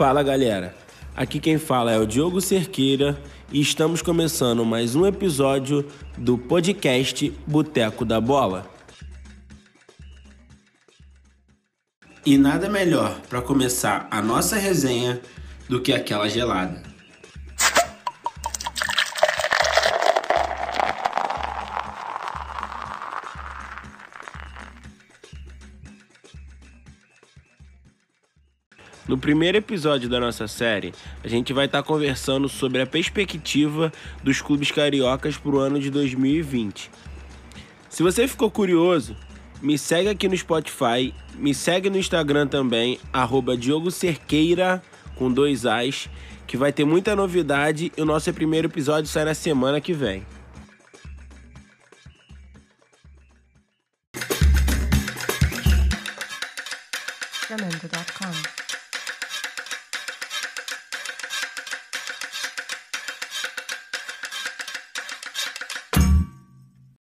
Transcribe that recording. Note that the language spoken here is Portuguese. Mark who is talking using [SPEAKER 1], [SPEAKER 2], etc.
[SPEAKER 1] Fala galera, aqui quem fala é o Diogo Cerqueira e estamos começando mais um episódio do podcast Boteco da Bola. E nada melhor para começar a nossa resenha do que aquela gelada. No primeiro episódio da nossa série, a gente vai estar conversando sobre a perspectiva dos clubes cariocas para o ano de 2020. Se você ficou curioso, me segue aqui no Spotify, me segue no Instagram também, arroba Diogo Cerqueira, com dois As, que vai ter muita novidade e o nosso primeiro episódio sai na semana que vem. Tremendo.com